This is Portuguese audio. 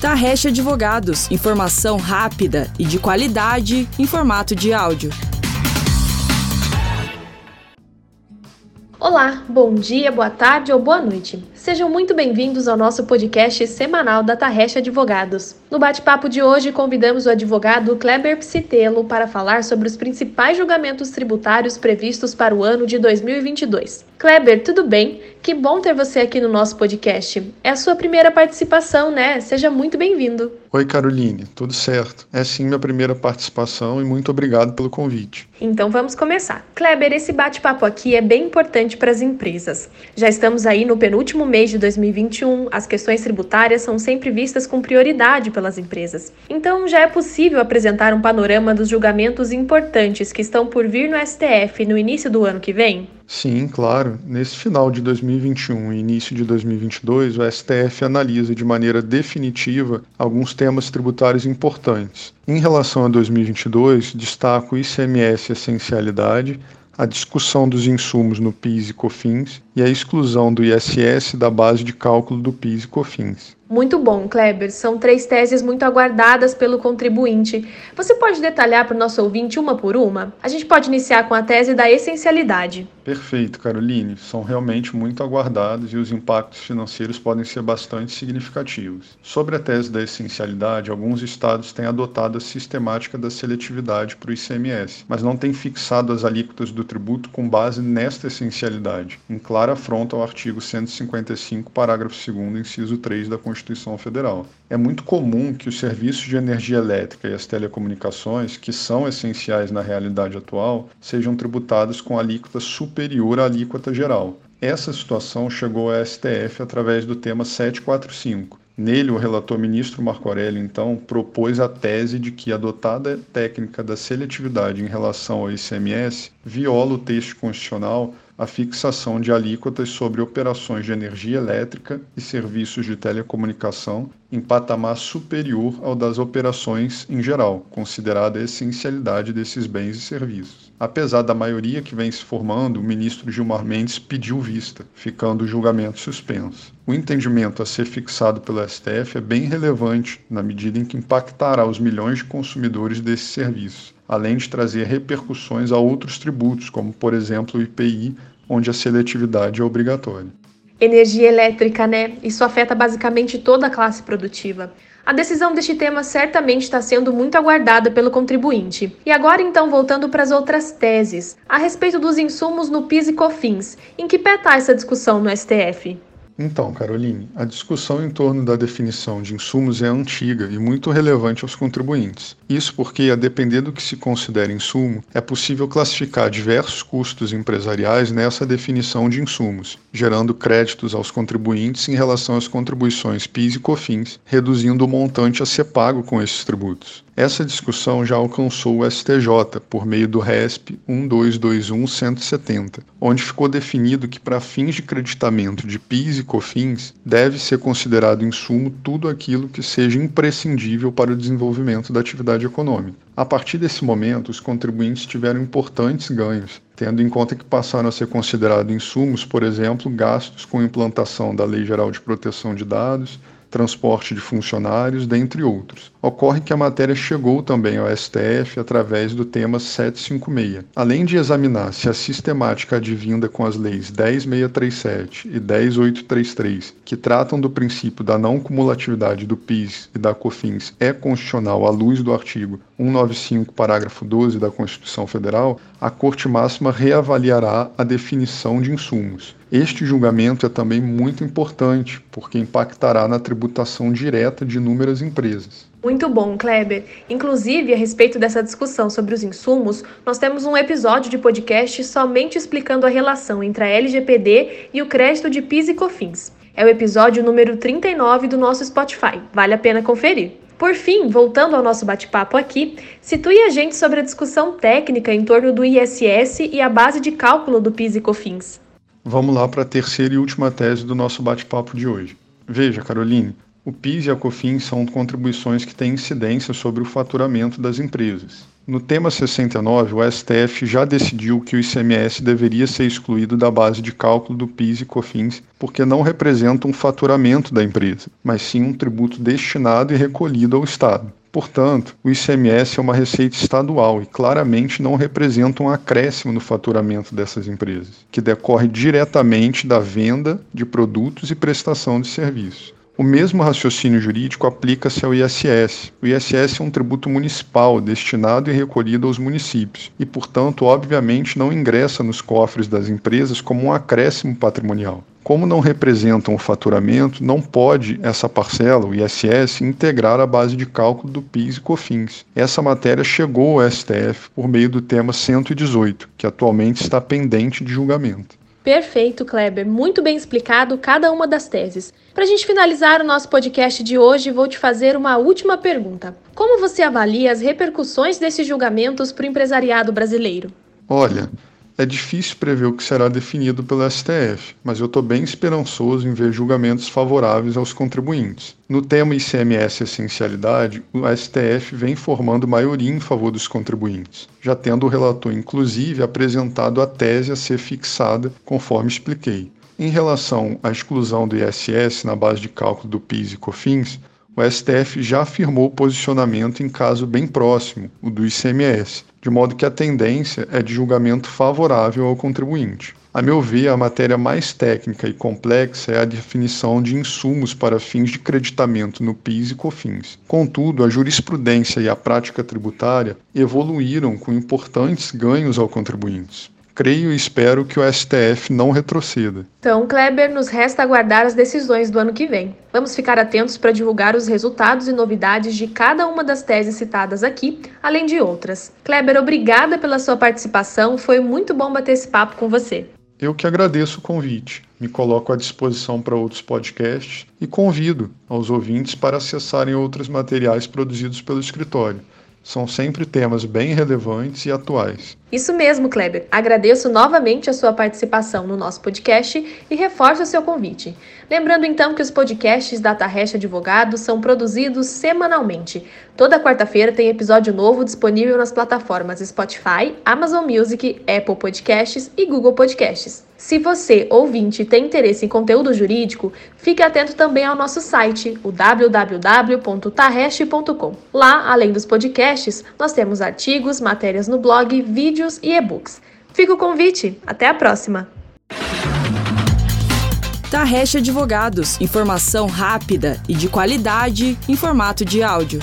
Tarrecha Advogados, informação rápida e de qualidade em formato de áudio. Olá, bom dia, boa tarde ou boa noite. Sejam muito bem-vindos ao nosso podcast semanal da Tarrecha Advogados. No bate-papo de hoje, convidamos o advogado Kleber Psitelo para falar sobre os principais julgamentos tributários previstos para o ano de 2022. Kleber, tudo bem? Que bom ter você aqui no nosso podcast. É a sua primeira participação, né? Seja muito bem-vindo. Oi, Caroline, tudo certo? É sim minha primeira participação e muito obrigado pelo convite. Então vamos começar. Kleber, esse bate-papo aqui é bem importante para as empresas. Já estamos aí no penúltimo mês de 2021, as questões tributárias são sempre vistas com prioridade pelas empresas. Então já é possível apresentar um panorama dos julgamentos importantes que estão por vir no STF no início do ano que vem? Sim, claro. Nesse final de 2021 e início de 2022, o STF analisa de maneira definitiva alguns temas tributários importantes. Em relação a 2022, destaco ICMS essencialidade, a discussão dos insumos no PIS e COFINS e a exclusão do ISS da base de cálculo do PIS e COFINS. Muito bom, Kleber. São três teses muito aguardadas pelo contribuinte. Você pode detalhar para o nosso ouvinte uma por uma? A gente pode iniciar com a tese da essencialidade. Perfeito, Caroline. São realmente muito aguardados e os impactos financeiros podem ser bastante significativos. Sobre a tese da essencialidade, alguns estados têm adotado a sistemática da seletividade para o ICMS, mas não têm fixado as alíquotas do tributo com base nesta essencialidade, em clara afronta ao artigo 155, parágrafo 2, inciso 3 da Constituição Federal. É muito comum que os serviços de energia elétrica e as telecomunicações, que são essenciais na realidade atual, sejam tributados com alíquota superior à alíquota geral. Essa situação chegou ao STF através do tema 745. Nele, o relator ministro Marco Aurélio, então, propôs a tese de que a adotada técnica da seletividade em relação ao ICMS viola o texto constitucional a fixação de alíquotas sobre operações de energia elétrica e serviços de telecomunicação em patamar superior ao das operações em geral, considerada a essencialidade desses bens e serviços. Apesar da maioria que vem se formando, o ministro Gilmar Mendes pediu vista, ficando o julgamento suspenso. O entendimento a ser fixado pelo STF é bem relevante na medida em que impactará os milhões de consumidores desses serviços além de trazer repercussões a outros tributos, como por exemplo o IPI, onde a seletividade é obrigatória. Energia elétrica, né? Isso afeta basicamente toda a classe produtiva. A decisão deste tema certamente está sendo muito aguardada pelo contribuinte. E agora, então, voltando para as outras teses, a respeito dos insumos no PIS e COFINS, em que pé está essa discussão no STF? Então, Caroline, a discussão em torno da definição de insumos é antiga e muito relevante aos contribuintes. Isso porque, a depender do que se considera insumo, é possível classificar diversos custos empresariais nessa definição de insumos, gerando créditos aos contribuintes em relação às contribuições PIS e COFINS, reduzindo o montante a ser pago com esses tributos. Essa discussão já alcançou o STJ por meio do RESP 1221-170, onde ficou definido que, para fins de creditamento de PIS e COFINS, deve ser considerado insumo tudo aquilo que seja imprescindível para o desenvolvimento da atividade econômica. A partir desse momento, os contribuintes tiveram importantes ganhos, tendo em conta que passaram a ser considerados insumos, por exemplo, gastos com implantação da Lei Geral de Proteção de Dados, transporte de funcionários, dentre outros. Ocorre que a matéria chegou também ao STF através do tema 756. Além de examinar se a sistemática advinda com as leis 10637 e 10833, que tratam do princípio da não cumulatividade do PIS e da COFINS, é constitucional à luz do artigo 195, parágrafo 12 da Constituição Federal, a Corte Máxima reavaliará a definição de insumos. Este julgamento é também muito importante, porque impactará na tributação direta de inúmeras empresas. Muito bom, Kleber. Inclusive, a respeito dessa discussão sobre os insumos, nós temos um episódio de podcast somente explicando a relação entre a LGPD e o crédito de PIS e COFINS. É o episódio número 39 do nosso Spotify. Vale a pena conferir. Por fim, voltando ao nosso bate-papo aqui, situe a gente sobre a discussão técnica em torno do ISS e a base de cálculo do PIS e COFINS. Vamos lá para a terceira e última tese do nosso bate-papo de hoje. Veja, Caroline, o PIS e a COFINS são contribuições que têm incidência sobre o faturamento das empresas. No tema 69, o STF já decidiu que o ICMS deveria ser excluído da base de cálculo do PIS e COFINS porque não representa um faturamento da empresa, mas sim um tributo destinado e recolhido ao Estado. Portanto, o ICMS é uma receita estadual e claramente não representa um acréscimo no faturamento dessas empresas, que decorre diretamente da venda de produtos e prestação de serviços. O mesmo raciocínio jurídico aplica-se ao ISS. O ISS é um tributo municipal destinado e recolhido aos municípios e, portanto, obviamente não ingressa nos cofres das empresas como um acréscimo patrimonial. Como não representam o faturamento, não pode essa parcela, o ISS, integrar a base de cálculo do PIS e COFINS. Essa matéria chegou ao STF por meio do tema 118, que atualmente está pendente de julgamento. Perfeito, Kleber. Muito bem explicado cada uma das teses. Para a gente finalizar o nosso podcast de hoje, vou te fazer uma última pergunta. Como você avalia as repercussões desses julgamentos para o empresariado brasileiro? Olha, é difícil prever o que será definido pelo STF, mas eu estou bem esperançoso em ver julgamentos favoráveis aos contribuintes. No tema ICMS Essencialidade, o STF vem formando maioria em favor dos contribuintes, já tendo o relator, inclusive, apresentado a tese a ser fixada, conforme expliquei. Em relação à exclusão do ISS na base de cálculo do PIS e COFINS, o STF já afirmou o posicionamento em caso bem próximo, o do ICMS, de modo que a tendência é de julgamento favorável ao contribuinte. A meu ver, a matéria mais técnica e complexa é a definição de insumos para fins de creditamento no PIS e COFINS. Contudo, a jurisprudência e a prática tributária evoluíram com importantes ganhos ao contribuintes creio e espero que o STF não retroceda. Então, Kleber, nos resta aguardar as decisões do ano que vem. Vamos ficar atentos para divulgar os resultados e novidades de cada uma das teses citadas aqui, além de outras. Kleber, obrigada pela sua participação, foi muito bom bater esse papo com você. Eu que agradeço o convite. Me coloco à disposição para outros podcasts e convido aos ouvintes para acessarem outros materiais produzidos pelo escritório são sempre temas bem relevantes e atuais. Isso mesmo, Kleber. Agradeço novamente a sua participação no nosso podcast e reforço o seu convite. Lembrando então que os podcasts da Tarrecha Advogados são produzidos semanalmente. Toda quarta-feira tem episódio novo disponível nas plataformas Spotify, Amazon Music, Apple Podcasts e Google Podcasts. Se você, ouvinte, tem interesse em conteúdo jurídico, fique atento também ao nosso site, o www.tarreste.com. Lá, além dos podcasts, nós temos artigos, matérias no blog, vídeos e e-books. Fica o convite. Até a próxima! Tarreste Advogados. Informação rápida e de qualidade em formato de áudio.